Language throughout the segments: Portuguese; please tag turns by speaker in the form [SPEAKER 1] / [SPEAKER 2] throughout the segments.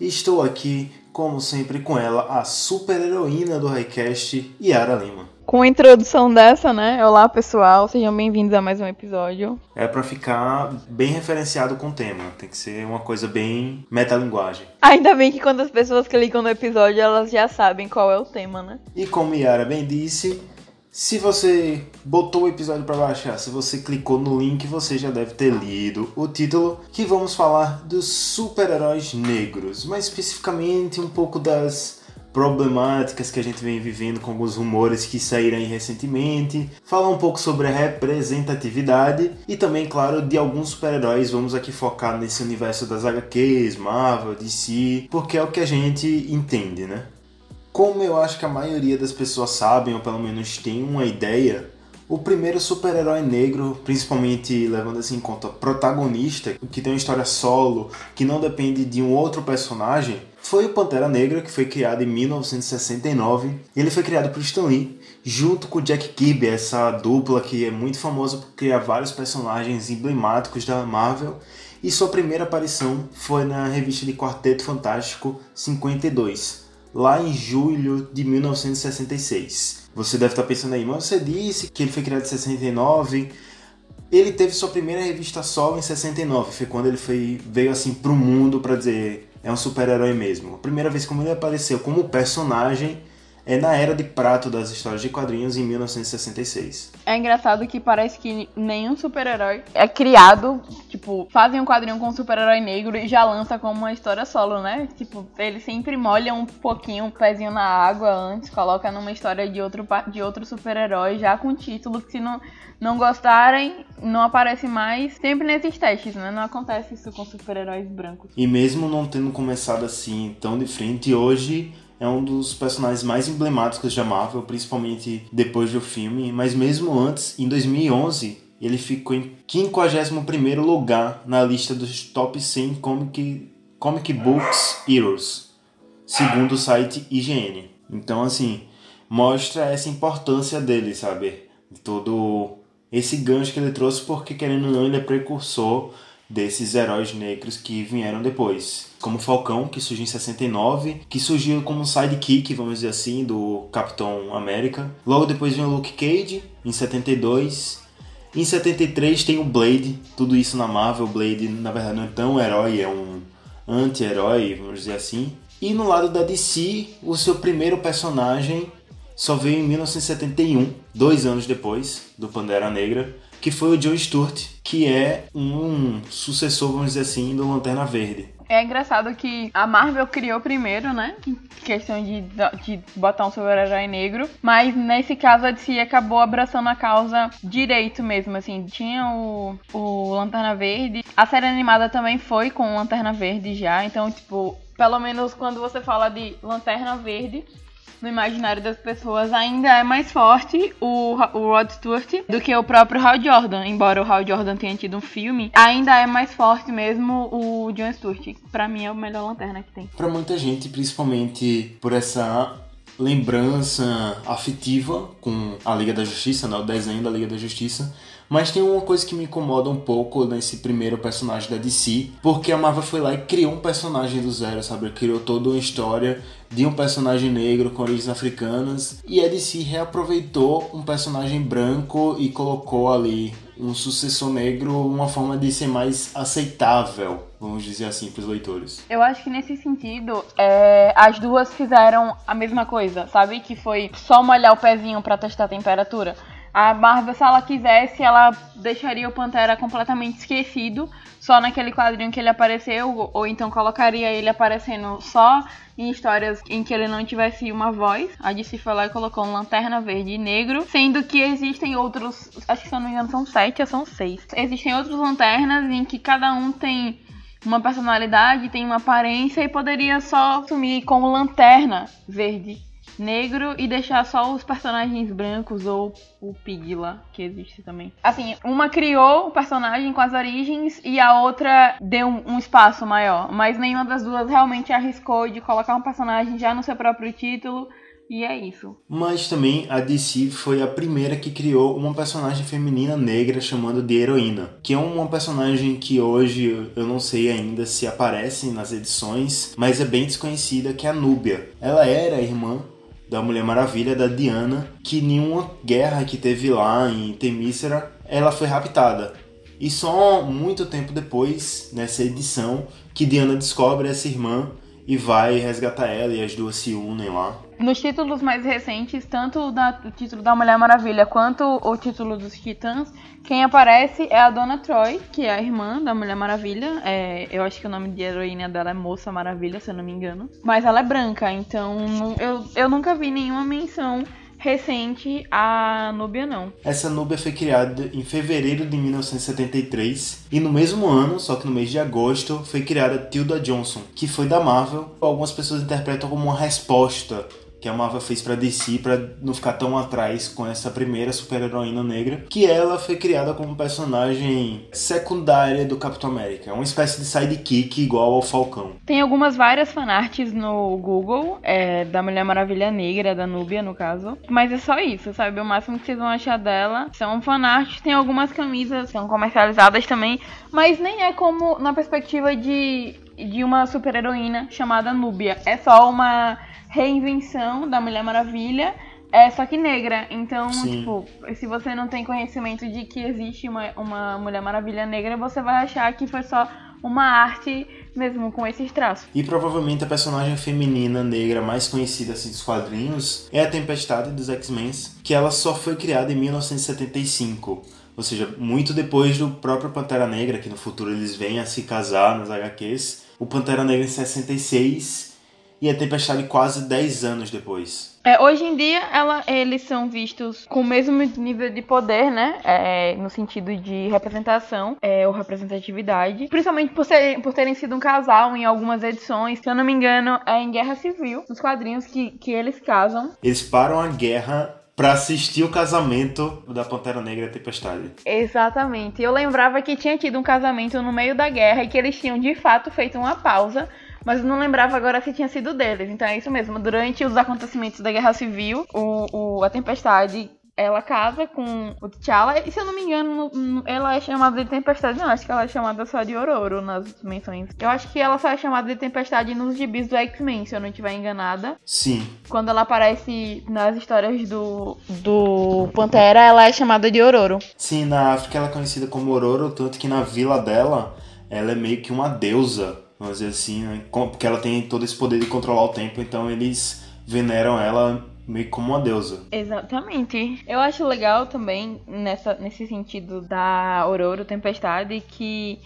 [SPEAKER 1] estou aqui, como sempre, com ela, a super-heroína do Highcast, Yara Lima.
[SPEAKER 2] Com a introdução dessa, né? Olá, pessoal, sejam bem-vindos a mais um episódio.
[SPEAKER 1] É pra ficar bem referenciado com o tema, tem que ser uma coisa bem metalinguagem.
[SPEAKER 2] Ainda bem que quando as pessoas clicam no episódio, elas já sabem qual é o tema, né?
[SPEAKER 1] E como Yara bem disse, se você botou o episódio para baixar, se você clicou no link, você já deve ter lido o título, que vamos falar dos super-heróis negros, mais especificamente um pouco das problemáticas que a gente vem vivendo com alguns rumores que saíram aí recentemente, falar um pouco sobre a representatividade e também, claro, de alguns super-heróis. Vamos aqui focar nesse universo das HQs, Marvel, DC, porque é o que a gente entende, né? Como eu acho que a maioria das pessoas sabem, ou pelo menos tem uma ideia, o primeiro super-herói negro, principalmente levando assim em conta protagonista, que tem uma história solo, que não depende de um outro personagem, foi o Pantera Negra, que foi criado em 1969. Ele foi criado por Stan Lee, junto com Jack Kirby, essa dupla que é muito famosa por criar vários personagens emblemáticos da Marvel. E sua primeira aparição foi na revista de Quarteto Fantástico 52, lá em julho de 1966. Você deve estar pensando aí, mas você disse que ele foi criado em 69. Ele teve sua primeira revista solo em 69, foi quando ele foi, veio assim pro mundo para dizer é um super-herói mesmo. A primeira vez que ele apareceu como personagem é na Era de Prato das histórias de quadrinhos em 1966.
[SPEAKER 2] É engraçado que parece que nenhum super-herói é criado, tipo, fazem um quadrinho com um super-herói negro e já lança como uma história solo, né? Tipo, ele sempre molha um pouquinho o pezinho na água antes, coloca numa história de outro, de outro super-herói, já com título que se não, não gostarem, não aparece mais. Sempre nesses testes, né? Não acontece isso com super-heróis brancos.
[SPEAKER 1] E mesmo não tendo começado assim tão de frente, hoje é um dos personagens mais emblemáticos da Marvel, principalmente depois do filme, mas mesmo antes, em 2011, ele ficou em 51º lugar na lista dos top 100 comic, comic Books Heroes, segundo o site IGN. Então, assim, mostra essa importância dele, sabe? Todo esse gancho que ele trouxe, porque querendo ou não, ele é precursor desses heróis negros que vieram depois. Como Falcão, que surgiu em 69, que surgiu como sidekick, vamos dizer assim, do Capitão América. Logo depois vem o Luke Cage, em 72. Em 73 tem o Blade, tudo isso na Marvel. O Blade, na verdade, não é tão herói, é um anti-herói, vamos dizer assim. E no lado da DC, o seu primeiro personagem só veio em 1971, dois anos depois do Pantera Negra, que foi o Joe Stewart, que é um sucessor, vamos dizer assim, do Lanterna Verde.
[SPEAKER 2] É engraçado que a Marvel criou primeiro, né? Questão de, de botar um super-herói negro. Mas nesse caso a DC acabou abraçando a causa direito mesmo, assim. Tinha o, o Lanterna Verde. A série animada também foi com Lanterna Verde já. Então, tipo, pelo menos quando você fala de Lanterna Verde, no imaginário das pessoas ainda é mais forte o, o Rod Stewart do que o próprio Hal Jordan. Embora o Hal Jordan tenha tido um filme, ainda é mais forte mesmo o John Stewart. Pra mim é o melhor lanterna que tem.
[SPEAKER 1] Pra muita gente, principalmente por essa lembrança afetiva com a Liga da Justiça, né? o desenho da Liga da Justiça. Mas tem uma coisa que me incomoda um pouco nesse primeiro personagem da DC, porque a Marvel foi lá e criou um personagem do zero, sabe? Criou toda uma história de um personagem negro com origens africanas, e a DC reaproveitou um personagem branco e colocou ali um sucessor negro, uma forma de ser mais aceitável, vamos dizer assim, para os leitores.
[SPEAKER 2] Eu acho que nesse sentido, é, as duas fizeram a mesma coisa, sabe? Que foi só molhar o pezinho para testar a temperatura. A Marvel, se ela quisesse, ela deixaria o Pantera completamente esquecido, só naquele quadrinho que ele apareceu, ou então colocaria ele aparecendo só em histórias em que ele não tivesse uma voz. A DC foi lá e colocou um Lanterna Verde e Negro, sendo que existem outros, acho que se eu não me engano são sete ou são seis. Existem outros lanternas em que cada um tem uma personalidade, tem uma aparência e poderia só sumir como lanterna verde negro e deixar só os personagens brancos ou o Pig lá, que existe também. Assim, uma criou o personagem com as origens e a outra deu um espaço maior, mas nenhuma das duas realmente arriscou de colocar um personagem já no seu próprio título. E é isso.
[SPEAKER 1] Mas também a DC foi a primeira que criou uma personagem feminina negra chamando de Heroína, que é uma personagem que hoje eu não sei ainda se aparece nas edições, mas é bem desconhecida, que é a Núbia. Ela era irmã da Mulher Maravilha, da Diana, que em uma guerra que teve lá em Temícera, ela foi raptada. E só muito tempo depois, nessa edição, que Diana descobre essa irmã e vai resgatar ela e as duas se unem lá.
[SPEAKER 2] Nos títulos mais recentes, tanto o título da Mulher Maravilha quanto o título dos Titãs, quem aparece é a Dona Troy, que é a irmã da Mulher Maravilha. É, eu acho que o nome de heroína dela é Moça Maravilha, se eu não me engano. Mas ela é branca, então eu, eu nunca vi nenhuma menção recente a Núbia não.
[SPEAKER 1] Essa Núbia foi criada em fevereiro de 1973 e no mesmo ano, só que no mês de agosto, foi criada Tilda Johnson, que foi da Marvel. Algumas pessoas interpretam como uma resposta que a Marvel fez para DC para não ficar tão atrás com essa primeira super-heroína negra, que ela foi criada como personagem secundária do Capitão América, uma espécie de sidekick igual ao Falcão.
[SPEAKER 2] Tem algumas várias fanarts no Google, é, da Mulher Maravilha Negra, da Núbia no caso, mas é só isso, sabe? O máximo que vocês vão achar dela são fanarts, tem algumas camisas, são comercializadas também, mas nem é como na perspectiva de, de uma super-heroína chamada Núbia, é só uma reinvenção da Mulher Maravilha, é só que negra. Então,
[SPEAKER 1] Sim.
[SPEAKER 2] tipo, se você não tem conhecimento de que existe uma, uma Mulher Maravilha negra, você vai achar que foi só uma arte mesmo com esses traços.
[SPEAKER 1] E provavelmente a personagem feminina negra mais conhecida assim, dos quadrinhos é a Tempestade dos X-Men, que ela só foi criada em 1975. Ou seja, muito depois do próprio Pantera Negra, que no futuro eles vêm a se casar nas HQs. O Pantera Negra em 66 e a Tempestade quase 10 anos depois.
[SPEAKER 2] É, hoje em dia, ela, eles são vistos com o mesmo nível de poder, né? É, no sentido de representação é, ou representatividade. Principalmente por, ser, por terem sido um casal em algumas edições. Se eu não me engano, é em Guerra Civil, nos quadrinhos que, que eles casam.
[SPEAKER 1] Eles param a guerra para assistir o casamento da Pantera Negra e a Tempestade.
[SPEAKER 2] Exatamente. Eu lembrava que tinha tido um casamento no meio da guerra e que eles tinham de fato feito uma pausa mas eu não lembrava agora se tinha sido deles. Então é isso mesmo. Durante os acontecimentos da Guerra Civil, o, o a Tempestade ela casa com o T'Challa. E se eu não me engano, ela é chamada de Tempestade. Não, acho que ela é chamada só de Ororo nas menções. Eu acho que ela só é chamada de Tempestade nos gibis do X-Men, se eu não estiver enganada.
[SPEAKER 1] Sim.
[SPEAKER 2] Quando ela aparece nas histórias do, do Pantera, ela é chamada de Ororo.
[SPEAKER 1] Sim, na África ela é conhecida como Ororo, tanto que na vila dela ela é meio que uma deusa vamos dizer assim, né? porque ela tem todo esse poder de controlar o tempo, então eles veneram ela meio como uma deusa.
[SPEAKER 2] Exatamente. Eu acho legal também nessa, nesse sentido da Aurora Tempestade que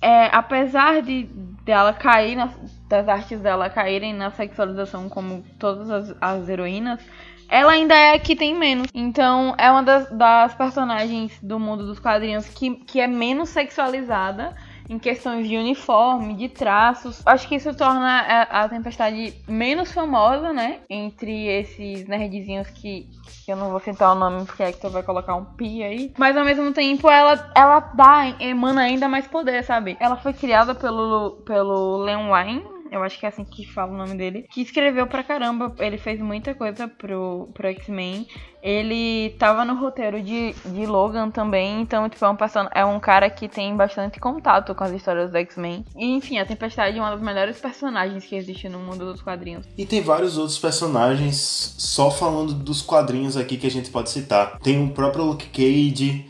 [SPEAKER 2] é, apesar de dela cair nas, das artes dela caírem na sexualização como todas as, as heroínas, ela ainda é a que tem menos. Então é uma das, das personagens do mundo dos quadrinhos que, que é menos sexualizada em questões de uniforme, de traços. Acho que isso torna a, a Tempestade menos famosa, né? Entre esses nerdzinhos que, que eu não vou citar o nome porque é que tu vai colocar um pi aí. Mas ao mesmo tempo ela, ela dá, emana ainda mais poder, sabe? Ela foi criada pelo, pelo Len Wein, eu acho que é assim que fala o nome dele, que escreveu pra caramba, ele fez muita coisa pro, pro X-Men. Ele tava no roteiro de, de Logan também, então tipo, é, um é um cara que tem bastante contato com as histórias do X-Men. E enfim, a Tempestade é uma das melhores personagens que existe no mundo dos quadrinhos.
[SPEAKER 1] E tem vários outros personagens, só falando dos quadrinhos aqui que a gente pode citar. Tem o próprio Luke Cage,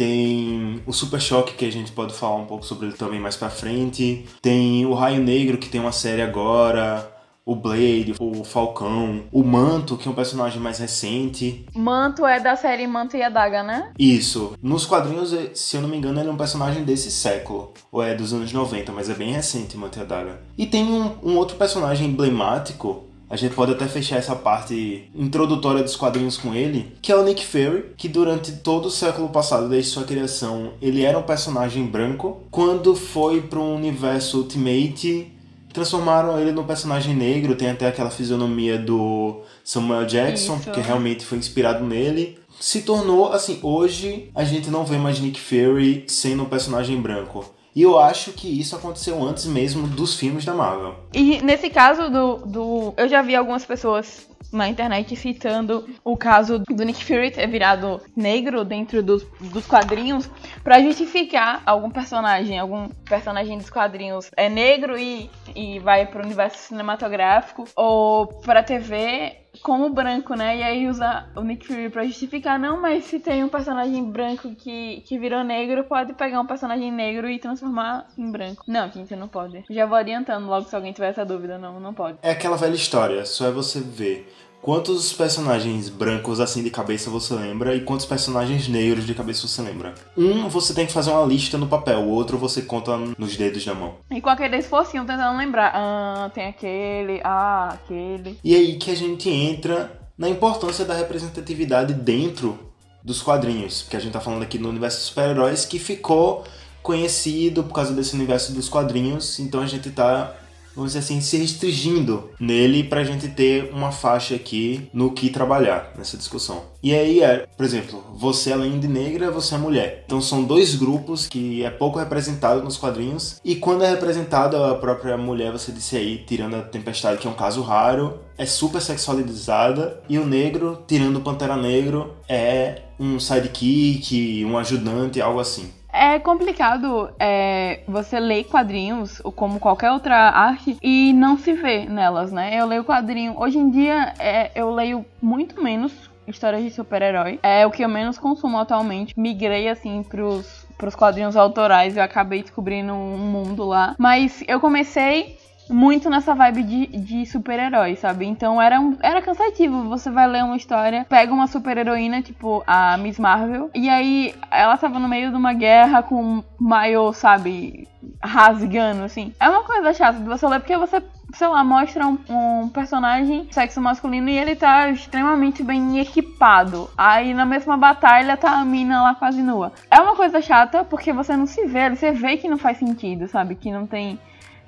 [SPEAKER 1] tem o Super Choque, que a gente pode falar um pouco sobre ele também mais pra frente. Tem o Raio Negro, que tem uma série agora. O Blade, o Falcão, o Manto, que é um personagem mais recente.
[SPEAKER 2] Manto é da série Manto e a Daga, né?
[SPEAKER 1] Isso. Nos quadrinhos, se eu não me engano, ele é um personagem desse século. Ou é dos anos 90, mas é bem recente, Manto e a Daga. E tem um, um outro personagem emblemático a gente pode até fechar essa parte introdutória dos quadrinhos com ele, que é o Nick Fury, que durante todo o século passado, desde sua criação, ele era um personagem branco. Quando foi para o universo Ultimate, transformaram ele num personagem negro, tem até aquela fisionomia do Samuel Jackson,
[SPEAKER 2] Isso.
[SPEAKER 1] que realmente foi inspirado nele. Se tornou, assim, hoje a gente não vê mais Nick Fury sendo um personagem branco. E eu acho que isso aconteceu antes mesmo dos filmes da Marvel.
[SPEAKER 2] E nesse caso do, do. Eu já vi algumas pessoas na internet citando o caso do Nick Fury ter virado negro dentro dos, dos quadrinhos pra justificar algum personagem, algum personagem dos quadrinhos é negro e, e vai pro universo cinematográfico ou pra TV como branco, né? E aí usa o Nick Fury pra justificar, não, mas se tem um personagem branco que, que virou negro, pode pegar um personagem negro e transformar em branco. Não, gente, não pode. Já vou adiantando logo se alguém tiver essa dúvida, não, não pode.
[SPEAKER 1] É aquela velha história, só é você ver quantos personagens brancos assim de cabeça você lembra e quantos personagens negros de cabeça você lembra. Um você tem que fazer uma lista no papel, o outro você conta nos dedos da mão.
[SPEAKER 2] E com aquele esforcinho tentando lembrar, ah, tem aquele, ah, aquele.
[SPEAKER 1] E aí que a gente entra na importância da representatividade dentro dos quadrinhos, porque a gente tá falando aqui no universo dos super-heróis que ficou conhecido por causa desse universo dos quadrinhos, então a gente tá vamos dizer assim, se restringindo nele pra gente ter uma faixa aqui no que trabalhar nessa discussão. E aí é, por exemplo, você além de negra, você é mulher. Então são dois grupos que é pouco representado nos quadrinhos. E quando é representada a própria mulher, você disse aí, tirando a Tempestade, que é um caso raro, é super sexualizada. E o negro, tirando o Pantera Negro, é um sidekick, um ajudante, algo assim.
[SPEAKER 2] É complicado é, você ler quadrinhos, como qualquer outra arte, e não se ver nelas, né? Eu leio quadrinho. Hoje em dia, é, eu leio muito menos histórias de super-herói. É o que eu menos consumo atualmente. Migrei, assim, pros, pros quadrinhos autorais. Eu acabei descobrindo um mundo lá. Mas eu comecei muito nessa vibe de, de super-herói, sabe? Então era, um, era cansativo. Você vai ler uma história, pega uma super-heroína, tipo a Miss Marvel, e aí ela tava no meio de uma guerra com um sabe? Rasgando, assim. É uma coisa chata de você ler, porque você, sei lá, mostra um, um personagem sexo masculino e ele tá extremamente bem equipado. Aí na mesma batalha tá a mina lá quase nua. É uma coisa chata, porque você não se vê, você vê que não faz sentido, sabe? Que não tem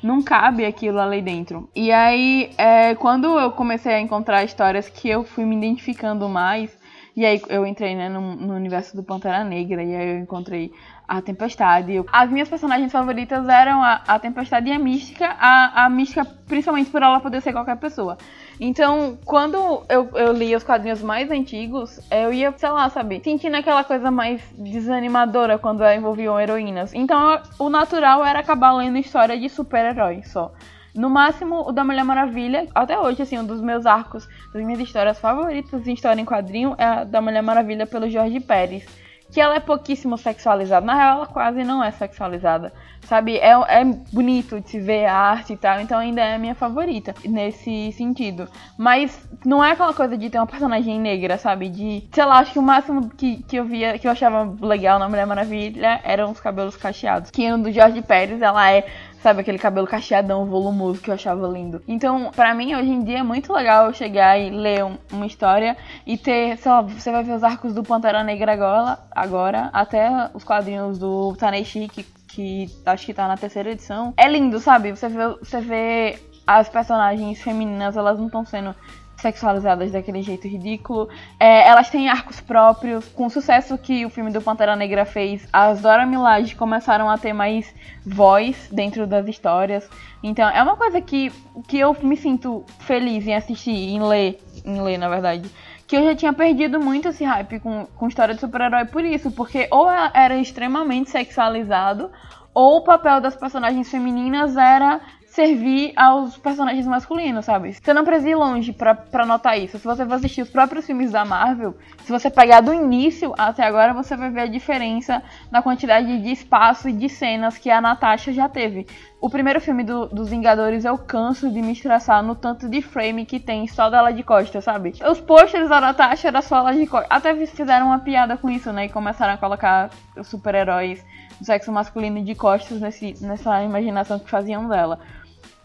[SPEAKER 2] não cabe aquilo ali dentro. E aí, é, quando eu comecei a encontrar histórias que eu fui me identificando mais, e aí eu entrei né, no, no, universo do Pantera Negra, e aí eu encontrei a Tempestade. As minhas personagens favoritas eram a, a Tempestade e a Mística, a, a Mística principalmente por ela poder ser qualquer pessoa. Então, quando eu, eu li os quadrinhos mais antigos, eu ia, sei lá, sabe, sentindo aquela coisa mais desanimadora quando envolviam heroínas. Então, o natural era acabar lendo história de super-herói só. No máximo, o da Mulher Maravilha, até hoje, assim, um dos meus arcos, das minhas histórias favoritas em história em quadrinho é a da Mulher Maravilha pelo Jorge Pérez. Que ela é pouquíssimo sexualizada. Na real, ela quase não é sexualizada. Sabe? É, é bonito de se ver a arte e tal. Então ainda é a minha favorita nesse sentido. Mas não é aquela coisa de ter uma personagem negra, sabe? De. Sei lá, acho que o máximo que, que eu via, que eu achava legal na Mulher Maravilha eram os cabelos cacheados. Que no do Jorge Pérez ela é Sabe, aquele cabelo cacheadão, volumoso que eu achava lindo. Então, pra mim, hoje em dia é muito legal eu chegar e ler um, uma história e ter, sei lá, você vai ver os arcos do Pantera Negra agora, agora até os quadrinhos do Taneshi, que, que acho que tá na terceira edição. É lindo, sabe? Você vê, você vê as personagens femininas, elas não estão sendo sexualizadas daquele jeito ridículo. É, elas têm arcos próprios. Com o sucesso que o filme do Pantera Negra fez, as Dora Milaje começaram a ter mais voz dentro das histórias. Então é uma coisa que, que eu me sinto feliz em assistir, em ler, em ler na verdade. Que eu já tinha perdido muito esse hype com, com história de super-herói por isso, porque ou era extremamente sexualizado, ou o papel das personagens femininas era servir aos personagens masculinos, sabe? Você não precisa ir longe pra, pra notar isso. Se você for assistir os próprios filmes da Marvel, se você pegar do início até agora, você vai ver a diferença na quantidade de espaço e de cenas que a Natasha já teve. O primeiro filme do, dos Vingadores eu canso de me estressar no tanto de frame que tem só dela de costas, sabe? Os posters da Natasha era só ela de costas. Até fizeram uma piada com isso, né? E começaram a colocar os super-heróis do sexo masculino de costas nesse, nessa imaginação que faziam dela.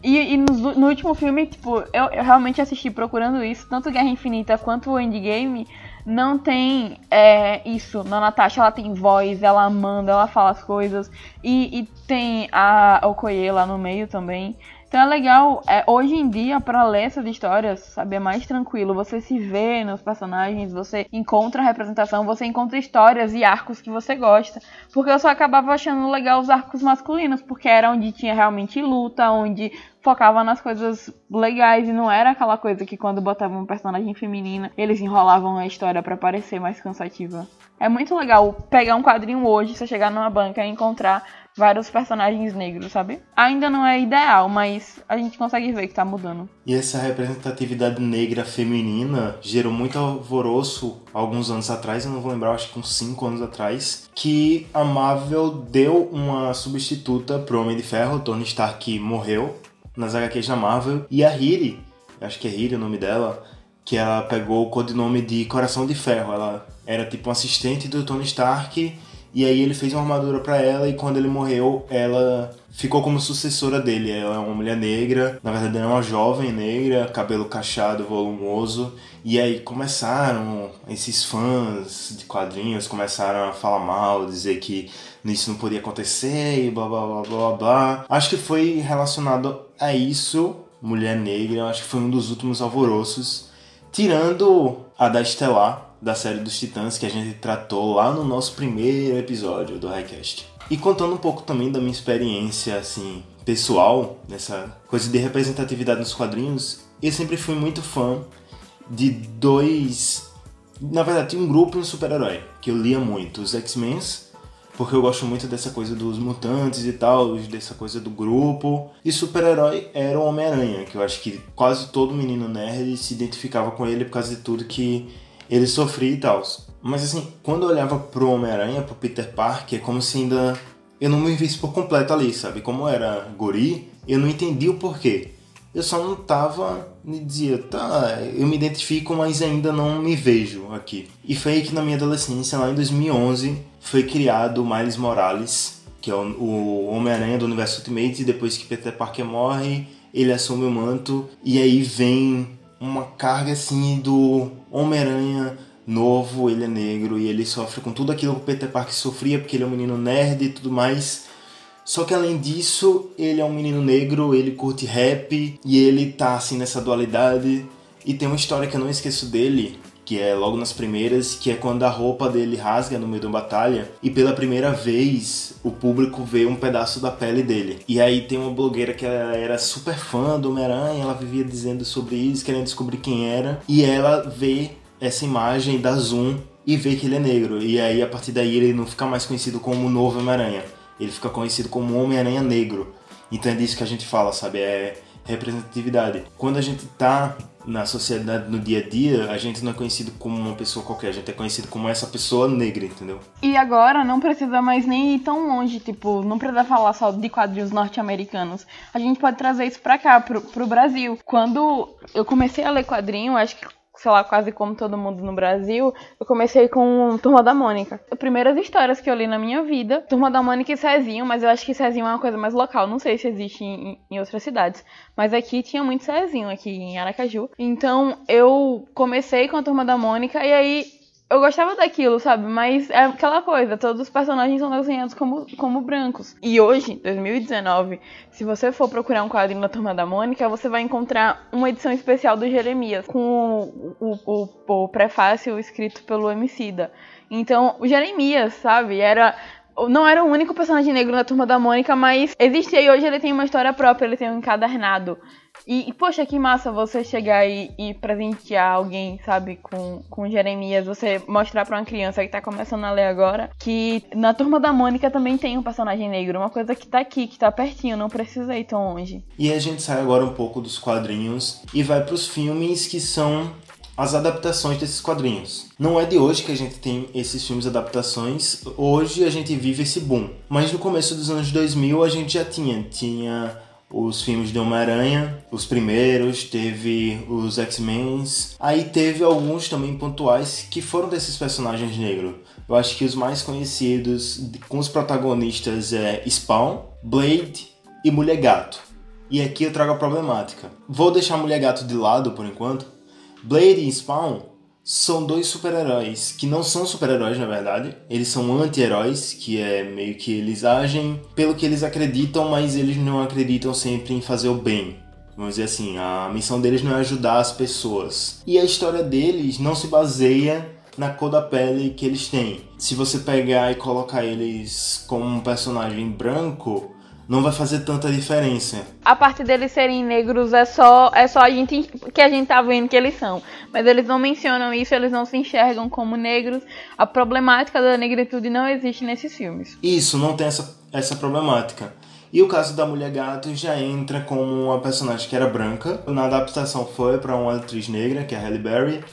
[SPEAKER 2] E, e no, no, último filme, tipo, eu, eu, realmente assisti procurando isso, tanto Guerra Infinita quanto o Endgame, não tem é, isso. Na Natasha ela tem voz, ela manda, ela fala as coisas. E, e tem a Okoye lá no meio também. Então é legal, é, hoje em dia, para ler essas histórias, sabe, é mais tranquilo. Você se vê nos personagens, você encontra representação, você encontra histórias e arcos que você gosta. Porque eu só acabava achando legal os arcos masculinos, porque era onde tinha realmente luta, onde focava nas coisas legais e não era aquela coisa que quando botavam um personagem feminina, eles enrolavam a história para parecer mais cansativa. É muito legal pegar um quadrinho hoje, você chegar numa banca e encontrar vários personagens negros, sabe? Ainda não é ideal, mas a gente consegue ver que tá mudando.
[SPEAKER 1] E essa representatividade negra feminina gerou muito alvoroço alguns anos atrás, eu não vou lembrar, acho que uns 5 anos atrás, que a Marvel deu uma substituta pro Homem de Ferro, Tony Stark morreu nas HQs da Marvel, e a Riri, acho que é Riri o nome dela, que ela pegou o codinome de Coração de Ferro, ela era tipo um assistente do Tony Stark e aí ele fez uma armadura para ela e quando ele morreu, ela ficou como sucessora dele. Ela é uma mulher negra, na verdade ela é uma jovem negra, cabelo cacheado, volumoso. E aí começaram esses fãs de quadrinhos começaram a falar mal, dizer que isso não podia acontecer e blá blá blá blá blá. Acho que foi relacionado a isso, mulher negra, acho que foi um dos últimos alvoroços, tirando a da Estelar, da série dos Titãs que a gente tratou lá no nosso primeiro episódio do Highcast. E contando um pouco também da minha experiência assim pessoal nessa coisa de representatividade nos quadrinhos, eu sempre fui muito fã de dois, na verdade, um grupo e um super-herói que eu lia muito, os X-Men, porque eu gosto muito dessa coisa dos mutantes e tal, dessa coisa do grupo. E super-herói era o Homem-Aranha, que eu acho que quase todo menino nerd se identificava com ele por causa de tudo que ele sofria e tal. Mas assim, quando eu olhava pro Homem-Aranha, pro Peter Parker, é como se ainda eu não me visse por completo ali, sabe? Como era guri, eu não entendi o porquê. Eu só não tava, me dizia, tá, eu me identifico, mas ainda não me vejo aqui. E foi aí que na minha adolescência, lá em 2011, foi criado o Miles Morales, que é o, Homem-Aranha do Universo Ultimate, e depois que Peter Parker morre, ele assume o manto, e aí vem uma carga assim do Homem-Aranha novo, ele é negro e ele sofre com tudo aquilo que o Peter Parker sofria porque ele é um menino nerd e tudo mais. Só que além disso, ele é um menino negro, ele curte rap e ele tá assim nessa dualidade. E tem uma história que eu não esqueço dele, que é logo nas primeiras, que é quando a roupa dele rasga no meio uma batalha e pela primeira vez o público vê um pedaço da pele dele. E aí tem uma blogueira que era super fã do Homem-Aranha, ela vivia dizendo sobre isso, querendo descobrir quem era, e ela vê essa imagem da Zoom e vê que ele é negro. E aí a partir daí ele não fica mais conhecido como o novo Homem-Aranha, ele fica conhecido como Homem-Aranha Negro. Então é disso que a gente fala, sabe? É representatividade. Quando a gente tá na sociedade, no dia a dia, a gente não é conhecido como uma pessoa qualquer, a gente é conhecido como essa pessoa negra, entendeu?
[SPEAKER 2] E agora não precisa mais nem ir tão longe, tipo, não precisa falar só de quadrinhos norte-americanos. A gente pode trazer isso pra cá, pro, pro Brasil. Quando eu comecei a ler quadrinho, acho que sei lá, quase como todo mundo no Brasil, eu comecei com Turma da Mônica. As primeiras histórias que eu li na minha vida, Turma da Mônica e Cezinho, mas eu acho que Cezinho é uma coisa mais local, não sei se existe em, em outras cidades. Mas aqui tinha muito Cezinho, aqui em Aracaju. Então eu comecei com a Turma da Mônica e aí eu gostava daquilo, sabe? Mas é aquela coisa, todos os personagens são desenhados como, como brancos. E hoje, 2019, se você for procurar um quadrinho da Turma da Mônica, você vai encontrar uma edição especial do Jeremias, com o, o, o, o prefácio escrito pelo Emicida. Então, o Jeremias, sabe? Era não era o único personagem negro na Turma da Mônica, mas existia e hoje ele tem uma história própria, ele tem um encadernado. E, poxa, que massa você chegar e, e presentear alguém, sabe, com, com Jeremias, você mostrar para uma criança que tá começando a ler agora que na Turma da Mônica também tem um personagem negro, uma coisa que tá aqui, que tá pertinho, não precisa ir tão longe.
[SPEAKER 1] E a gente sai agora um pouco dos quadrinhos e vai para os filmes que são as adaptações desses quadrinhos. Não é de hoje que a gente tem esses filmes adaptações, hoje a gente vive esse boom. Mas no começo dos anos 2000 a gente já tinha, tinha os filmes de Homem-Aranha, os primeiros, teve os X-Men, aí teve alguns também pontuais que foram desses personagens negros. Eu acho que os mais conhecidos com os protagonistas é Spawn, Blade e Mulher Gato. E aqui eu trago a problemática. Vou deixar Mulher Gato de lado por enquanto. Blade e Spawn são dois super-heróis que não são super-heróis na verdade. Eles são anti-heróis, que é meio que eles agem pelo que eles acreditam, mas eles não acreditam sempre em fazer o bem. Vamos dizer assim, a missão deles não é ajudar as pessoas. E a história deles não se baseia na cor da pele que eles têm. Se você pegar e colocar eles como um personagem branco, não vai fazer tanta diferença.
[SPEAKER 2] A parte deles serem negros é só é só a gente que a gente tá vendo que eles são, mas eles não mencionam isso, eles não se enxergam como negros. A problemática da negritude não existe nesses filmes.
[SPEAKER 1] Isso, não tem essa, essa problemática. E o caso da Mulher Gato já entra como uma personagem que era branca. Na adaptação foi para uma atriz negra, que é a Halle Berry.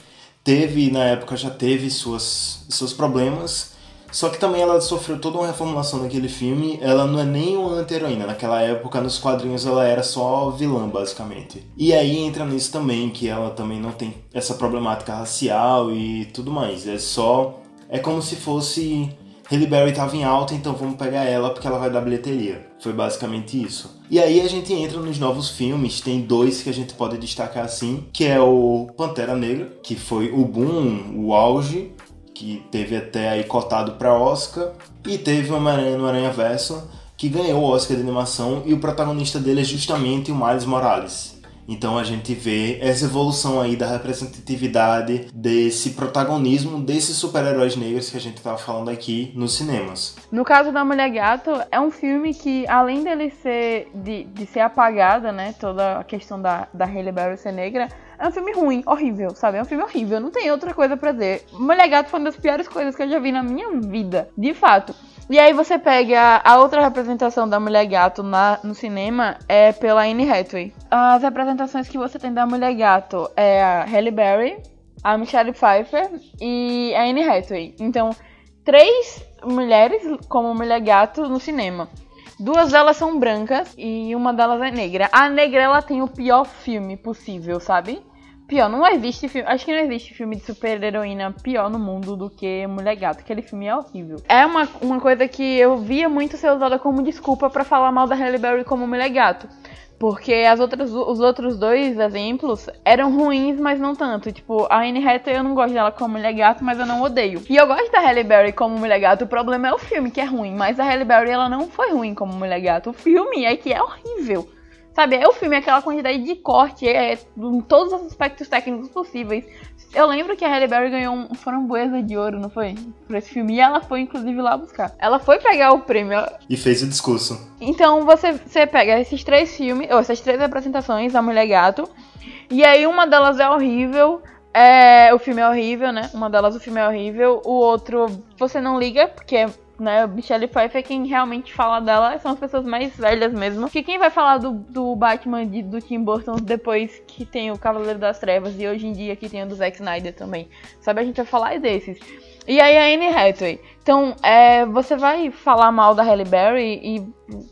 [SPEAKER 1] Teve, na época, já teve suas, seus problemas só que também ela sofreu toda uma reformulação naquele filme. Ela não é nem uma anti-heroína. Naquela época, nos quadrinhos, ela era só vilã, basicamente. E aí entra nisso também, que ela também não tem essa problemática racial e tudo mais. É só. É como se fosse. Halle Berry estava em alta, então vamos pegar ela porque ela vai dar bilheteria. Foi basicamente isso. E aí a gente entra nos novos filmes, tem dois que a gente pode destacar assim, que é o Pantera Negra, que foi o boom, o auge, que teve até aí cotado para Oscar, e teve o Homem-Aranha no Aranha Verso, que ganhou o Oscar de animação, e o protagonista dele é justamente o Miles Morales. Então a gente vê essa evolução aí da representatividade desse protagonismo desses super-heróis negros que a gente estava falando aqui nos cinemas.
[SPEAKER 2] No caso da Mulher Gato, é um filme que, além dele ser de, de ser apagada, né, toda a questão da, da Halle Berry ser negra, é um filme ruim, horrível, sabe? É um filme horrível, não tem outra coisa para dizer. Mulher Gato foi uma das piores coisas que eu já vi na minha vida, de fato. E aí você pega a outra representação da Mulher Gato na, no cinema é pela Anne Hathaway. As representações que você tem da Mulher Gato é a Halle Berry, a Michelle Pfeiffer e a Anne Hathaway. Então, três mulheres como Mulher Gato no cinema. Duas delas são brancas e uma delas é negra. A negra ela tem o pior filme possível, sabe? Pior, não existe filme. Acho que não existe filme de super-heroína pior no mundo do que Mulher Gato. Aquele filme é horrível. É uma, uma coisa que eu via muito ser usada como desculpa para falar mal da Halle Berry como Mulher Gato. Porque as outras, os outros dois exemplos eram ruins, mas não tanto. Tipo, a Anne Hathaway eu não gosto dela como mulher gato, mas eu não odeio. E eu gosto da Halle Berry como mulher gato. O problema é o filme que é ruim, mas a Halle Berry ela não foi ruim como mulher gato. O filme é que é horrível. Sabe, é o filme, aquela quantidade de corte, é, em todos os aspectos técnicos possíveis. Eu lembro que a Halle Berry ganhou um framboesa de ouro, não foi? Por esse filme. E ela foi, inclusive, lá buscar. Ela foi pegar o prêmio.
[SPEAKER 1] E fez o discurso.
[SPEAKER 2] Então você, você pega esses três filmes, ou essas três apresentações da Mulher Gato. E aí uma delas é horrível. É, o filme é horrível, né? Uma delas o filme é horrível. O outro você não liga, porque né? Michelle Pfeiffer, quem realmente fala dela são as pessoas mais velhas mesmo. Que quem vai falar do, do Batman de, do Tim Burton depois que tem o Cavaleiro das Trevas e hoje em dia que tem o do Zack Snyder também. Sabe, a gente vai falar desses. E aí a Anne Hathaway. Então, é, você vai falar mal da Halle Berry e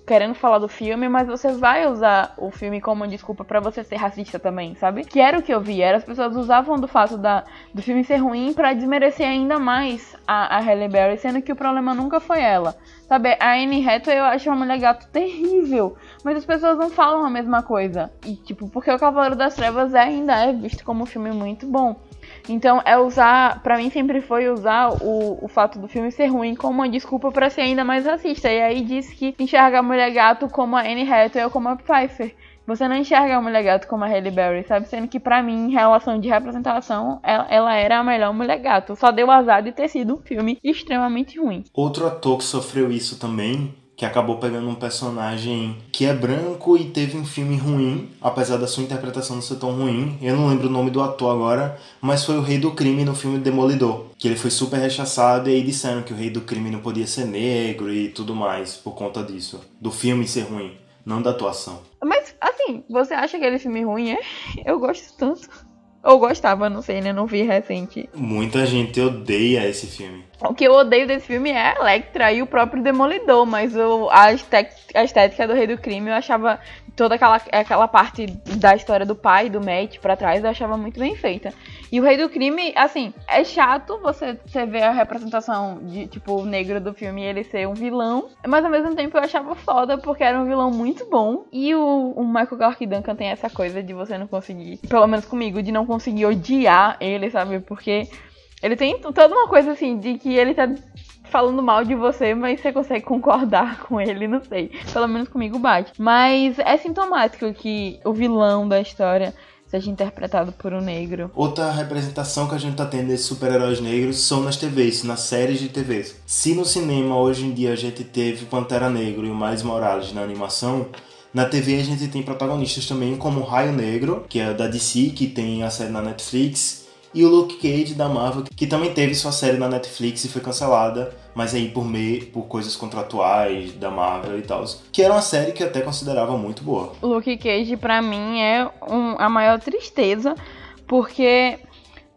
[SPEAKER 2] querendo falar do filme, mas você vai usar o filme como desculpa para você ser racista também, sabe? Que era o que eu vi, era as pessoas usavam do fato da, do filme ser ruim para desmerecer ainda mais a, a Halle Berry, sendo que o problema nunca foi ela. Sabe, a Anne Hathaway eu acho uma mulher gato terrível, mas as pessoas não falam a mesma coisa. E tipo, porque o Cavaleiro das Trevas é, ainda é visto como um filme muito bom. Então é usar, para mim sempre foi usar o, o fato do filme ser ruim como uma desculpa para ser ainda mais racista. E aí diz que enxerga a mulher gato como a Anne Hathaway ou como a Pfeiffer. Você não enxerga a mulher gato como a Halle Berry, sabe? Sendo que para mim, em relação de representação, ela, ela, era a melhor mulher gato. Só deu azar de ter sido um filme extremamente ruim.
[SPEAKER 1] Outro ator que sofreu isso também que acabou pegando um personagem que é branco e teve um filme ruim, apesar da sua interpretação não ser tão ruim. Eu não lembro o nome do ator agora, mas foi o Rei do Crime no filme Demolidor, que ele foi super rechaçado e aí disseram que o Rei do Crime não podia ser negro e tudo mais por conta disso, do filme ser ruim, não da atuação.
[SPEAKER 2] Mas assim, você acha aquele filme ruim, é? Eu gosto tanto. Ou gostava, não sei, né? Não vi recente.
[SPEAKER 1] Muita gente odeia esse filme.
[SPEAKER 2] O que eu odeio desse filme é a Electra e o próprio Demolidor, mas o, a, estética, a estética do Rei do Crime eu achava toda aquela, aquela parte da história do pai, do Matt pra trás, eu achava muito bem feita. E o Rei do Crime, assim, é chato você, você ver a representação de, tipo, o negro do filme e ele ser um vilão, mas ao mesmo tempo eu achava foda porque era um vilão muito bom. E o, o Michael Clark Duncan tem essa coisa de você não conseguir, pelo menos comigo, de não conseguir odiar ele, sabe? Porque ele tem toda uma coisa assim de que ele tá falando mal de você, mas você consegue concordar com ele, não sei. Pelo menos comigo bate. Mas é sintomático que o vilão da história seja interpretado por um negro.
[SPEAKER 1] Outra representação que a gente tá tendo desses super-heróis negros são nas TVs, nas séries de TVs. Se no cinema hoje em dia a gente teve Pantera Negro e o Miles Morales na animação, na TV a gente tem protagonistas também como Raio Negro, que é da DC, que tem a série na Netflix, e o Luke Cage da Marvel, que também teve sua série na Netflix e foi cancelada, mas aí por meio por coisas contratuais da Marvel e tal, que era uma série que eu até considerava muito boa.
[SPEAKER 2] Luke Cage para mim é um, a maior tristeza, porque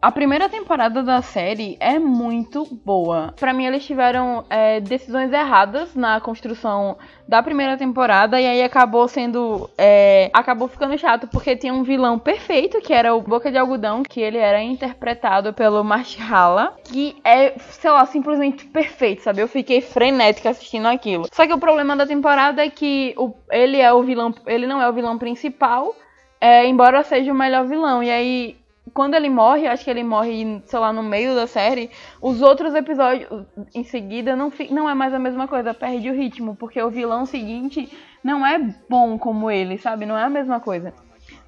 [SPEAKER 2] a primeira temporada da série é muito boa. Para mim, eles tiveram é, decisões erradas na construção da primeira temporada e aí acabou sendo. É, acabou ficando chato porque tinha um vilão perfeito que era o Boca de Algodão, que ele era interpretado pelo Marshala, que é, sei lá, simplesmente perfeito, sabe? Eu fiquei frenética assistindo aquilo. Só que o problema da temporada é que o, ele é o vilão, ele não é o vilão principal. É, embora seja o melhor vilão. E aí quando ele morre, acho que ele morre, sei lá, no meio da série, os outros episódios em seguida não, não é mais a mesma coisa, perde o ritmo, porque o vilão seguinte não é bom como ele, sabe? Não é a mesma coisa.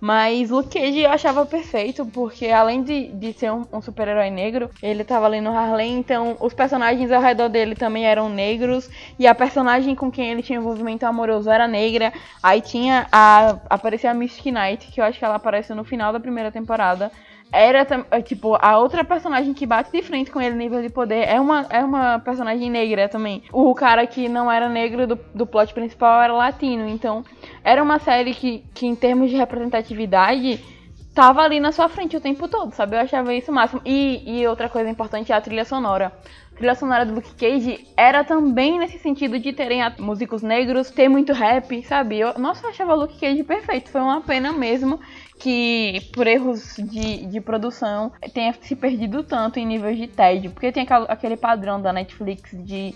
[SPEAKER 2] Mas Luke Cage eu achava perfeito, porque além de, de ser um, um super-herói negro, ele tava ali no Harlem, então os personagens ao redor dele também eram negros, e a personagem com quem ele tinha envolvimento amoroso era negra. Aí tinha a. aparecia a Mystic Knight, que eu acho que ela aparece no final da primeira temporada era é, tipo a outra personagem que bate de frente com ele nível de poder é uma, é uma personagem negra também. O cara que não era negro do, do plot principal era latino, então era uma série que, que em termos de representatividade tava ali na sua frente o tempo todo, sabe? Eu achava isso o máximo. E, e outra coisa importante é a trilha sonora. A trilha sonora do Luke Cage era também nesse sentido de terem músicos negros, ter muito rap, sabe? Eu, nossa, eu achava o Luke Cage perfeito. Foi uma pena mesmo que, por erros de, de produção, tenha se perdido tanto em níveis de tédio. Porque tem aquele padrão da Netflix de.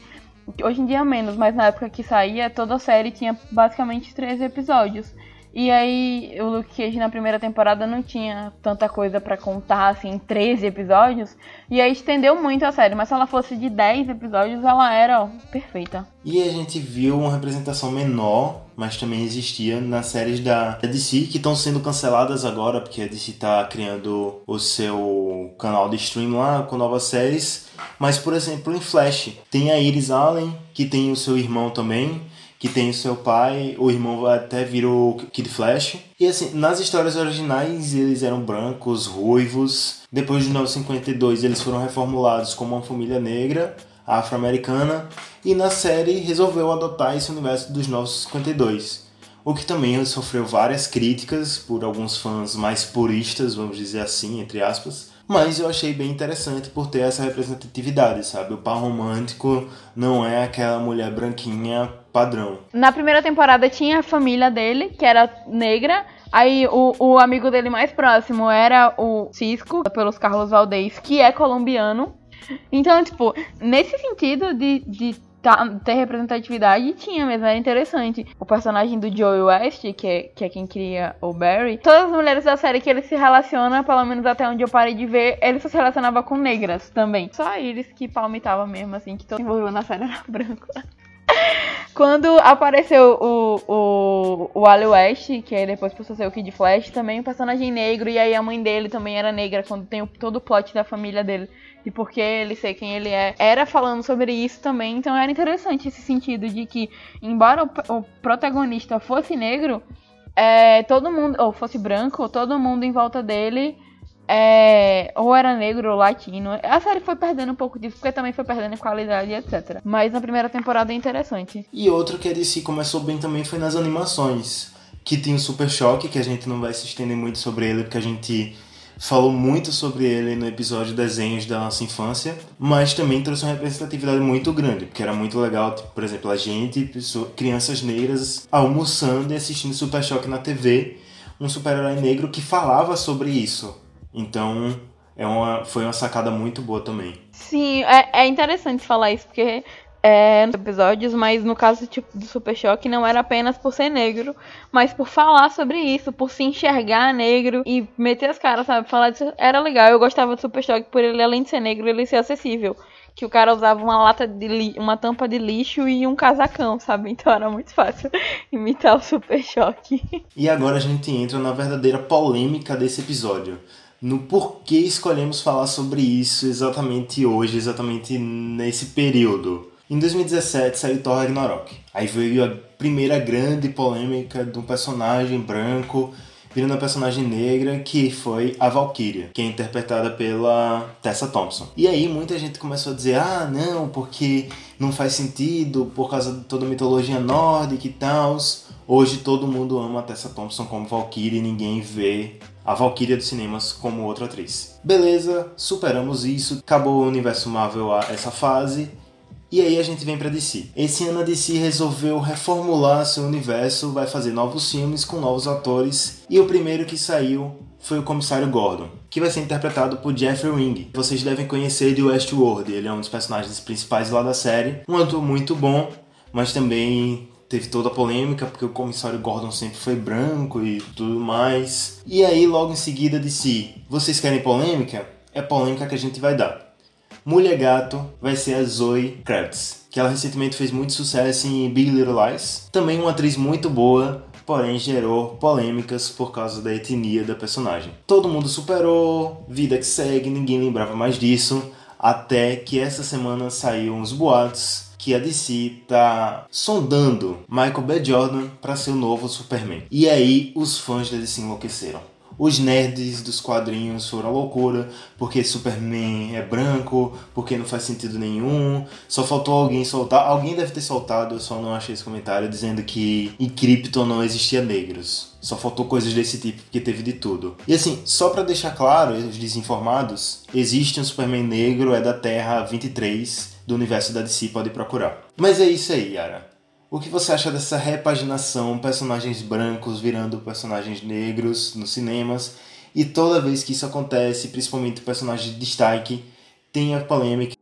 [SPEAKER 2] Hoje em dia menos, mas na época que saía, toda série tinha basicamente 13 episódios. E aí o Luke Cage na primeira temporada não tinha tanta coisa para contar, assim, 13 episódios. E aí estendeu muito a série, mas se ela fosse de 10 episódios, ela era ó, perfeita.
[SPEAKER 1] E a gente viu uma representação menor, mas também existia nas séries da DC que estão sendo canceladas agora, porque a DC tá criando o seu canal de stream lá com novas séries. Mas, por exemplo, em Flash, tem a Iris Allen, que tem o seu irmão também que tem o seu pai, o irmão até virou Kid Flash. E assim, nas histórias originais eles eram brancos, ruivos. Depois de 1952 eles foram reformulados como uma família negra, afro-americana. E na série resolveu adotar esse universo dos 952. O que também sofreu várias críticas por alguns fãs mais puristas, vamos dizer assim, entre aspas mas eu achei bem interessante por ter essa representatividade, sabe? O par romântico não é aquela mulher branquinha padrão.
[SPEAKER 2] Na primeira temporada tinha a família dele, que era negra. Aí o, o amigo dele mais próximo era o Cisco, pelos Carlos Valdez, que é colombiano. Então, tipo, nesse sentido de, de tá, ter representatividade tinha mesmo, era interessante. O personagem do Joey West, que é, que é quem cria o Barry, todas as mulheres da série que ele se relaciona, pelo menos até onde eu parei de ver, ele se relacionava com negras também. Só eles que palmitavam mesmo, assim, que todo envolvido na série era branco. Quando apareceu o, o, o Ali West, que aí depois passou a ser o Kid Flash, também um personagem negro, e aí a mãe dele também era negra, quando tem o, todo o plot da família dele e porque ele ser quem ele é, era falando sobre isso também. Então era interessante esse sentido de que, embora o, o protagonista fosse negro, é, todo mundo, ou fosse branco, todo mundo em volta dele é, ou era negro ou latino. A série foi perdendo um pouco disso, porque também foi perdendo qualidade, etc. Mas na primeira temporada é interessante.
[SPEAKER 1] E outro que a DC começou bem também foi nas animações. Que tem o Super Choque, que a gente não vai se estender muito sobre ele, porque a gente falou muito sobre ele no episódio Desenhos da Nossa Infância, mas também trouxe uma representatividade muito grande, porque era muito legal, tipo, por exemplo, a gente, pessoa, crianças negras, almoçando e assistindo Super Choque na TV, um super-herói negro que falava sobre isso. Então, é uma, foi uma sacada muito boa também.
[SPEAKER 2] Sim, é, é interessante falar isso, porque é, nos episódios, mas no caso tipo, do Super Choque não era apenas por ser negro, mas por falar sobre isso, por se enxergar negro e meter as caras, sabe? Falar disso era legal. Eu gostava do Super Choque por ele, além de ser negro, ele ser acessível. Que o cara usava uma lata de uma tampa de lixo e um casacão, sabe? Então era muito fácil imitar o Super Choque.
[SPEAKER 1] E agora a gente entra na verdadeira polêmica desse episódio no porquê escolhemos falar sobre isso exatamente hoje, exatamente nesse período. Em 2017 saiu Thor Ragnarok. Aí veio a primeira grande polêmica de um personagem branco virando uma personagem negra que foi a Valkyria, que é interpretada pela Tessa Thompson. E aí muita gente começou a dizer: "Ah, não, porque não faz sentido por causa de toda a mitologia nórdica e tal". Hoje todo mundo ama a Tessa Thompson como Valkyria e ninguém vê a Valkyria dos cinemas como outra atriz. Beleza, superamos isso, acabou o universo Marvel a essa fase e aí a gente vem para DC. Esse ano a DC resolveu reformular seu universo, vai fazer novos filmes com novos atores. E o primeiro que saiu foi o Comissário Gordon, que vai ser interpretado por Jeffrey Wing. Vocês devem conhecer de Westworld, ele é um dos personagens principais lá da série. Um ator muito bom, mas também teve toda a polêmica porque o Comissário Gordon sempre foi branco e tudo mais. E aí logo em seguida disse: "Vocês querem polêmica? É polêmica que a gente vai dar". Mulher Gato vai ser a Zoe Kravitz, que ela recentemente fez muito sucesso em Big Little Lies. Também uma atriz muito boa, porém gerou polêmicas por causa da etnia da personagem. Todo mundo superou, vida que segue, ninguém lembrava mais disso, até que essa semana saiu uns boatos que a DC tá sondando Michael B. Jordan para ser o novo Superman. E aí os fãs da DC enlouqueceram os nerds dos quadrinhos foram loucura, porque Superman é branco, porque não faz sentido nenhum. Só faltou alguém soltar. Alguém deve ter soltado, eu só não achei esse comentário, dizendo que em Krypton não existia negros. Só faltou coisas desse tipo, porque teve de tudo. E assim, só para deixar claro, os desinformados, existe um Superman negro, é da Terra 23, do universo da DC, pode procurar. Mas é isso aí, Yara. O que você acha dessa repaginação, personagens brancos virando personagens negros nos cinemas? E toda vez que isso acontece, principalmente personagens de destaque, tem a polêmica.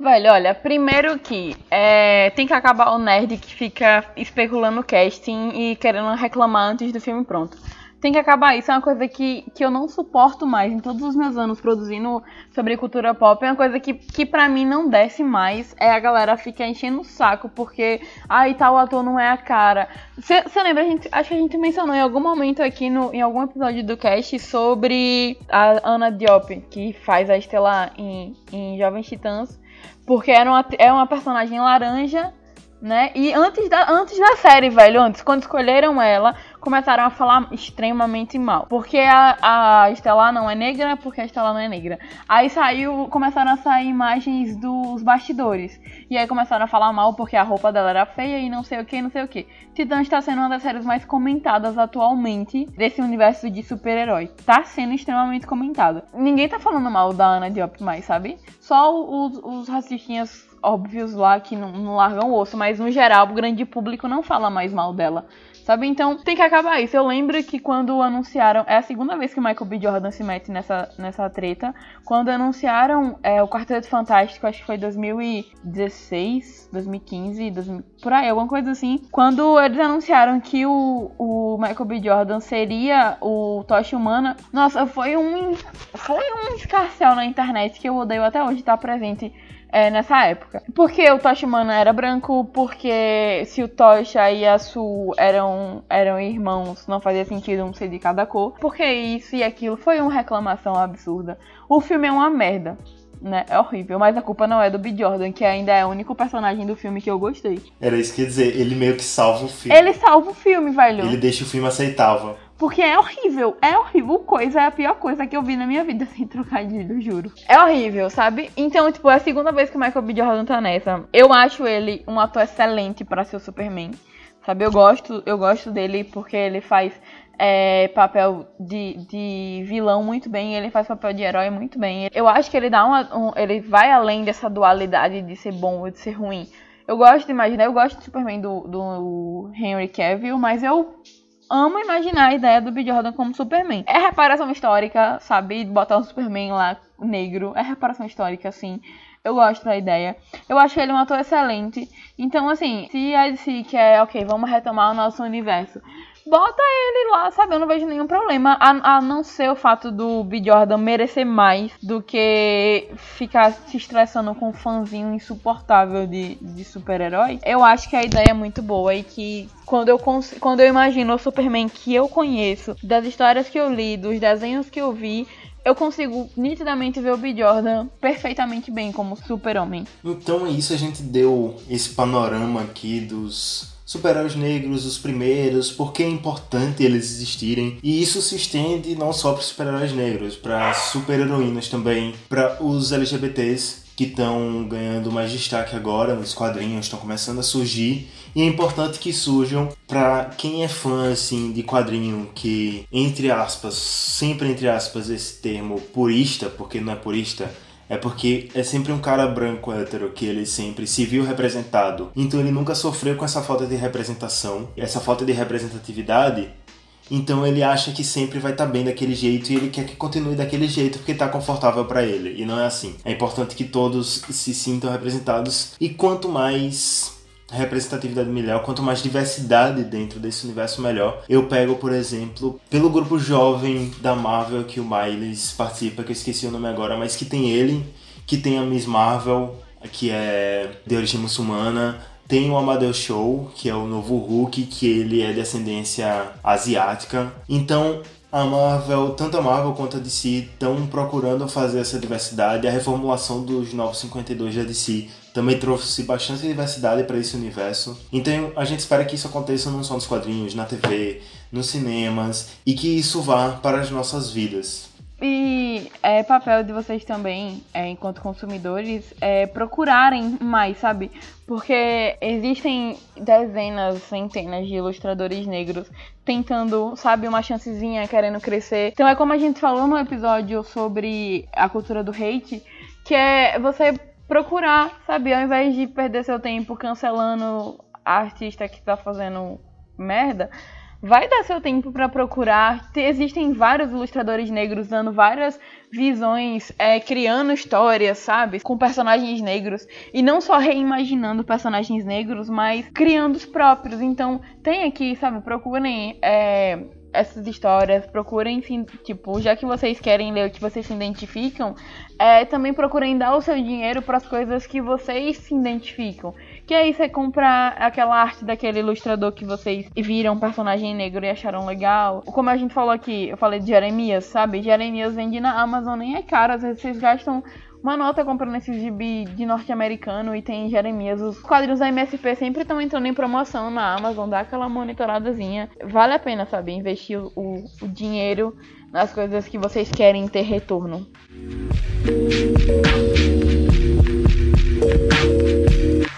[SPEAKER 2] Velho, olha, primeiro que é, tem que acabar o nerd que fica especulando o casting e querendo reclamar antes do filme pronto tem que acabar. Isso é uma coisa que, que eu não suporto mais em todos os meus anos produzindo sobre cultura pop. É uma coisa que, que pra mim não desce mais. É a galera ficar enchendo o saco porque, ai, tal ator não é a cara. Você lembra? A gente, acho que a gente mencionou em algum momento aqui, no, em algum episódio do cast, sobre a Ana Diop, que faz a Estela em, em Jovens Titãs. Porque era uma, é uma personagem laranja né? E antes da, antes da série, velho, antes, quando escolheram ela, começaram a falar extremamente mal. Porque a, a Estela não é negra, porque a Estela não é negra. Aí saiu, começaram a sair imagens dos bastidores. E aí começaram a falar mal porque a roupa dela era feia e não sei o que, não sei o que. Titã está sendo uma das séries mais comentadas atualmente desse universo de super-herói. Tá sendo extremamente comentada. Ninguém tá falando mal da Ana Diop mais, sabe? Só os, os racistinhas óbvios lá que não, não largam o osso, mas no geral o grande público não fala mais mal dela sabe? Então tem que acabar isso. Eu lembro que quando anunciaram, é a segunda vez que o Michael B. Jordan se mete nessa, nessa treta, quando anunciaram é, o Quarteto Fantástico, acho que foi 2016, 2015, 2000, por aí, alguma coisa assim. Quando eles anunciaram que o, o Michael B. Jordan seria o Tocha Humana, nossa, foi um, foi um escarcel na internet que eu odeio até hoje estar presente é, nessa época. Porque o Toshimana era branco, porque se o Tosha e a Su eram, eram irmãos, não fazia sentido um ser de cada cor. Porque isso e aquilo foi uma reclamação absurda. O filme é uma merda. Né? É horrível, mas a culpa não é do B. Jordan, que ainda é o único personagem do filme que eu gostei.
[SPEAKER 1] Era isso que ia dizer, ele meio que salva o filme.
[SPEAKER 2] Ele salva o filme, velho.
[SPEAKER 1] Ele deixa o filme aceitável.
[SPEAKER 2] Porque é horrível, é horrível. Coisa é a pior coisa que eu vi na minha vida, sem trocadilho, juro. É horrível, sabe? Então, tipo, é a segunda vez que o Michael B. Jordan tá nessa. Eu acho ele um ator excelente para ser o Superman sabe? Eu gosto, eu gosto dele porque ele faz é, papel de, de vilão muito bem, ele faz papel de herói muito bem. Eu acho que ele dá uma, um, ele vai além dessa dualidade de ser bom ou de ser ruim. Eu gosto de imaginar, eu gosto do Superman do, do Henry Cavill, mas eu amo imaginar a ideia do B. Jordan como Superman. É reparação histórica, sabe? Botar um Superman lá negro. É reparação histórica, assim. Eu gosto da ideia. Eu acho ele um ator excelente. Então, assim, se a DC quer, ok, vamos retomar o nosso universo bota ele lá, sabe? Eu não vejo nenhum problema. A, a não ser o fato do B. Jordan merecer mais do que ficar se estressando com um fãzinho insuportável de, de super-herói. Eu acho que a ideia é muito boa e que quando eu, quando eu imagino o Superman que eu conheço, das histórias que eu li, dos desenhos que eu vi, eu consigo nitidamente ver o B. Jordan perfeitamente bem como super-homem.
[SPEAKER 1] Então é isso, a gente deu esse panorama aqui dos super-heróis negros, os primeiros, por que é importante eles existirem. E isso se estende não só para super-heróis negros, para super-heroínas também, para os LGBTs que estão ganhando mais destaque agora nos quadrinhos, estão começando a surgir. E é importante que surjam para quem é fã assim de quadrinho que entre aspas, sempre entre aspas esse termo purista, porque não é purista, é porque é sempre um cara branco hétero que ele sempre se viu representado. Então ele nunca sofreu com essa falta de representação, essa falta de representatividade. Então ele acha que sempre vai estar tá bem daquele jeito e ele quer que continue daquele jeito porque está confortável para ele. E não é assim. É importante que todos se sintam representados e quanto mais representatividade melhor, quanto mais diversidade dentro desse universo melhor. Eu pego, por exemplo, pelo grupo jovem da Marvel que o Miles participa, que eu esqueci o nome agora, mas que tem ele, que tem a Miss Marvel, que é de origem muçulmana, tem o Amadeus Show, que é o novo Hulk, que ele é de ascendência asiática. Então, a Marvel, tanto a Marvel quanto a DC estão procurando fazer essa diversidade. A reformulação dos Novos 52 da DC também trouxe bastante diversidade para esse universo. Então a gente espera que isso aconteça não só nos quadrinhos, na TV, nos cinemas e que isso vá para as nossas vidas.
[SPEAKER 2] E é papel de vocês também, é, enquanto consumidores, é, procurarem mais, sabe? Porque existem dezenas, centenas de ilustradores negros tentando, sabe, uma chancezinha, querendo crescer. Então é como a gente falou no episódio sobre a cultura do hate, que é você procurar, sabe? Ao invés de perder seu tempo cancelando a artista que tá fazendo merda, vai dar seu tempo para procurar. Existem vários ilustradores negros dando várias visões, é, criando histórias, sabe? Com personagens negros. E não só reimaginando personagens negros, mas criando os próprios. Então, tem aqui, sabe? Procurem. É, essas histórias, procurem, tipo, já que vocês querem ler o que vocês se identificam, é, também procurem dar o seu dinheiro para as coisas que vocês se identificam. Que aí você compra aquela arte daquele ilustrador que vocês viram personagem negro e acharam legal. Como a gente falou aqui, eu falei de Jeremias, sabe? Jeremias vende na Amazon, nem é caro, às vezes vocês gastam uma nota comprando esses gibi de norte-americano e tem Jeremias. Os quadrinhos da MSP sempre estão entrando em promoção na Amazon, dá aquela monitoradazinha. Vale a pena, sabe? Investir o, o dinheiro nas coisas que vocês querem ter retorno.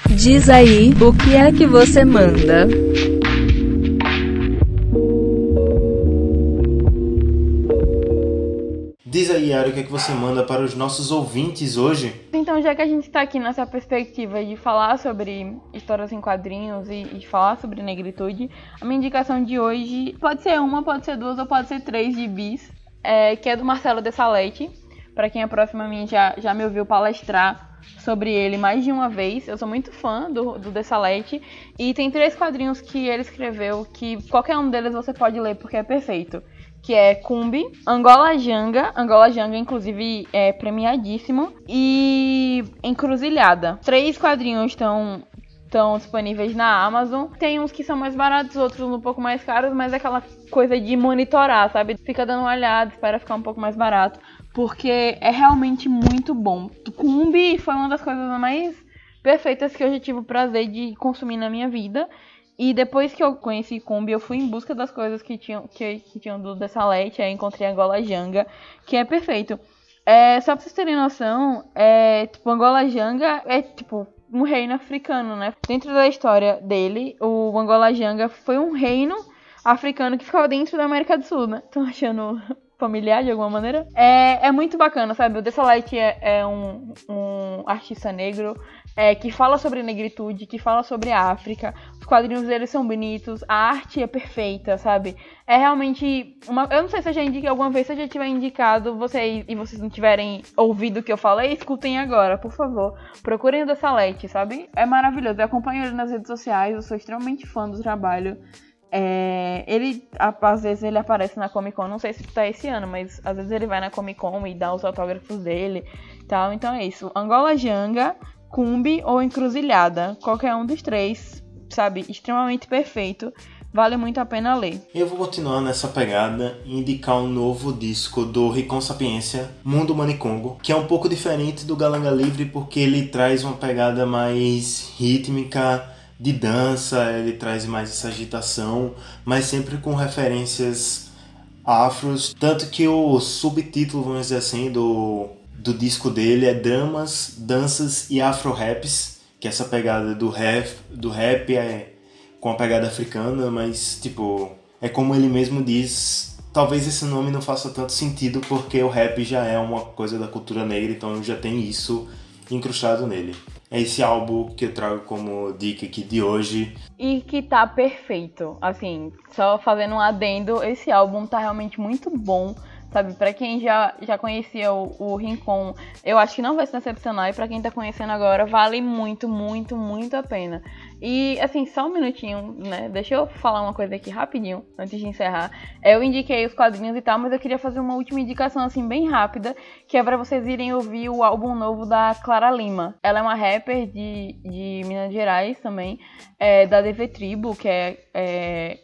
[SPEAKER 3] Diz aí, o que é que você manda?
[SPEAKER 1] Diz aí, Yara, o que, é que você manda para os nossos ouvintes hoje?
[SPEAKER 2] Então, já que a gente está aqui nessa perspectiva de falar sobre histórias em quadrinhos e, e, falar sobre negritude, a minha indicação de hoje pode ser uma, pode ser duas ou pode ser três de bis, é, que é do Marcelo de Salete. Para quem é próximo a mim já, já me ouviu palestrar sobre ele mais de uma vez. Eu sou muito fã do, do Dessalete. E tem três quadrinhos que ele escreveu que qualquer um deles você pode ler porque é perfeito que é Cumbi, Angola Janga, Angola Janga inclusive é premiadíssimo, e Encruzilhada. Três quadrinhos estão estão disponíveis na Amazon. Tem uns que são mais baratos, outros um pouco mais caros, mas é aquela coisa de monitorar, sabe? Fica dando uma olhada, espera ficar um pouco mais barato, porque é realmente muito bom. Cumbi foi uma das coisas mais perfeitas que eu já tive o prazer de consumir na minha vida. E depois que eu conheci Kombi, eu fui em busca das coisas que tinham, que, que tinham do Dessalete, aí encontrei Angola Janga, que é perfeito. É, só pra vocês terem noção, é, tipo, Angola Janga é, tipo, um reino africano, né? Dentro da história dele, o Angola Janga foi um reino africano que ficava dentro da América do Sul, né? Estão achando familiar de alguma maneira? É, é muito bacana, sabe? O Desolite é, é um, um artista negro é, que fala sobre negritude, que fala sobre a África. Os quadrinhos dele são bonitos, a arte é perfeita, sabe? É realmente uma. Eu não sei se eu já indiquei alguma vez, se eu já tiver indicado vocês e vocês não tiverem ouvido o que eu falei, escutem agora, por favor. Procurem o The Salete, sabe? É maravilhoso. Eu acompanho ele nas redes sociais, eu sou extremamente fã do trabalho. É, ele, às vezes, ele aparece na Comic Con, não sei se tá esse ano, mas às vezes ele vai na Comic Con e dá os autógrafos dele tal. Então é isso. Angola Janga, Cumbi ou Encruzilhada. Qualquer um dos três, sabe? Extremamente perfeito. Vale muito a pena ler.
[SPEAKER 1] Eu vou continuar nessa pegada e indicar um novo disco do Ricon Sapiência, Mundo Manicongo, que é um pouco diferente do Galanga Livre porque ele traz uma pegada mais rítmica, de dança, ele traz mais essa agitação, mas sempre com referências afros. Tanto que o subtítulo, vamos dizer assim, do, do disco dele é Dramas, Danças e Afro-Raps, que é essa pegada do rap, do rap é com a pegada africana, mas tipo, é como ele mesmo diz, talvez esse nome não faça tanto sentido porque o rap já é uma coisa da cultura negra, então já tem isso incrustado nele é esse álbum que eu trago como dica aqui de hoje.
[SPEAKER 2] E que tá perfeito. Assim, só fazendo um adendo, esse álbum tá realmente muito bom. Sabe, pra quem já, já conhecia o, o Rincon, eu acho que não vai se decepcionar. E pra quem tá conhecendo agora, vale muito, muito, muito a pena. E, assim, só um minutinho, né? Deixa eu falar uma coisa aqui rapidinho, antes de encerrar. Eu indiquei os quadrinhos e tal, mas eu queria fazer uma última indicação, assim, bem rápida, que é pra vocês irem ouvir o álbum novo da Clara Lima. Ela é uma rapper de, de Minas Gerais também, é, da DV Tribo, que é, é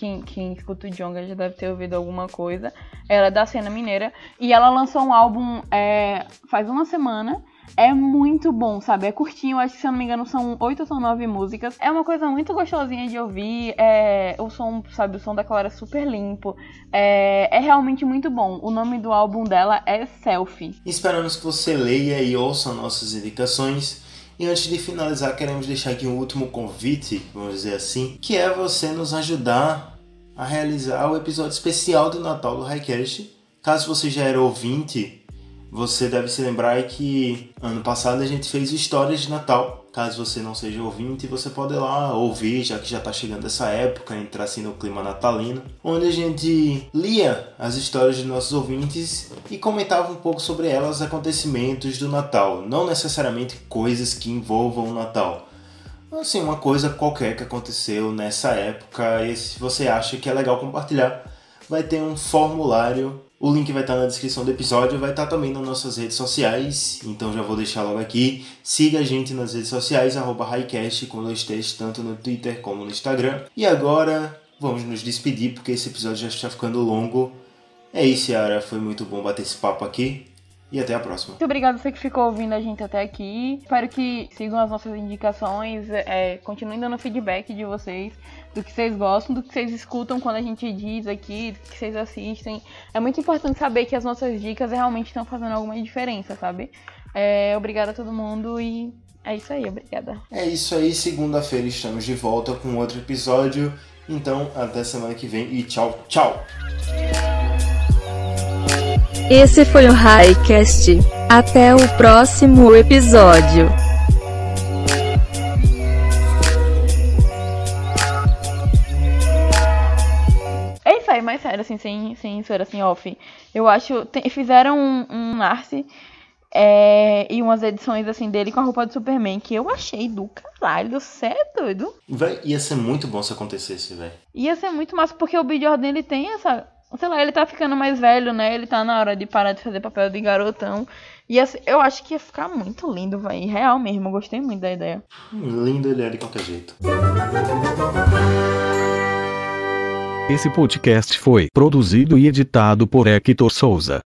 [SPEAKER 2] quem, quem escuta o Jonga já deve ter ouvido alguma coisa. Ela é da cena mineira. E ela lançou um álbum é, faz uma semana é muito bom, sabe? É curtinho, acho que se eu não me engano são oito ou são nove músicas. É uma coisa muito gostosinha de ouvir. É, o som, sabe, o som da Clara é super limpo. É, é realmente muito bom. O nome do álbum dela é Selfie.
[SPEAKER 1] Esperamos que você leia e ouça nossas indicações. E antes de finalizar, queremos deixar aqui um último convite, vamos dizer assim, que é você nos ajudar a realizar o episódio especial do Natal do Highcast. Caso você já era ouvinte você deve se lembrar que ano passado a gente fez histórias de Natal. Caso você não seja ouvinte, você pode ir lá ouvir, já que já está chegando essa época, entrar assim no clima natalino, onde a gente lia as histórias de nossos ouvintes e comentava um pouco sobre elas, os acontecimentos do Natal, não necessariamente coisas que envolvam o Natal. Assim, uma coisa qualquer que aconteceu nessa época e se você acha que é legal compartilhar, vai ter um formulário o link vai estar na descrição do episódio, vai estar também nas nossas redes sociais, então já vou deixar logo aqui. Siga a gente nas redes sociais, arroba Highcast, com dois T's, tanto no Twitter como no Instagram. E agora, vamos nos despedir, porque esse episódio já está ficando longo. É isso, Yara, foi muito bom bater esse papo aqui. E até a próxima.
[SPEAKER 2] Muito obrigada você que ficou ouvindo a gente até aqui. Espero que sigam as nossas indicações, é, continuem dando feedback de vocês do que vocês gostam, do que vocês escutam quando a gente diz aqui, do que vocês assistem. É muito importante saber que as nossas dicas realmente estão fazendo alguma diferença, sabe? É, obrigada a todo mundo e é isso aí, obrigada.
[SPEAKER 1] É isso aí, segunda-feira estamos de volta com outro episódio. Então, até semana que vem e tchau, tchau!
[SPEAKER 3] Esse foi o Highcast. Até o próximo episódio.
[SPEAKER 2] sério, mais sério, assim, sem, sem ser assim, off. Eu acho. Tem, fizeram um, um Narce é, e umas edições assim dele com a roupa do Superman que eu achei do caralho, cê é doido.
[SPEAKER 1] Véi, ia ser muito bom se acontecesse, velho.
[SPEAKER 2] Ia ser muito massa, porque o B. Jordan ele tem essa. Sei lá, ele tá ficando mais velho, né? Ele tá na hora de parar de fazer papel de garotão. E assim, eu acho que ia ficar muito lindo, velho. Real mesmo, eu gostei muito da ideia.
[SPEAKER 1] Lindo ele é de qualquer jeito.
[SPEAKER 4] Esse podcast foi produzido e editado por Hector Souza.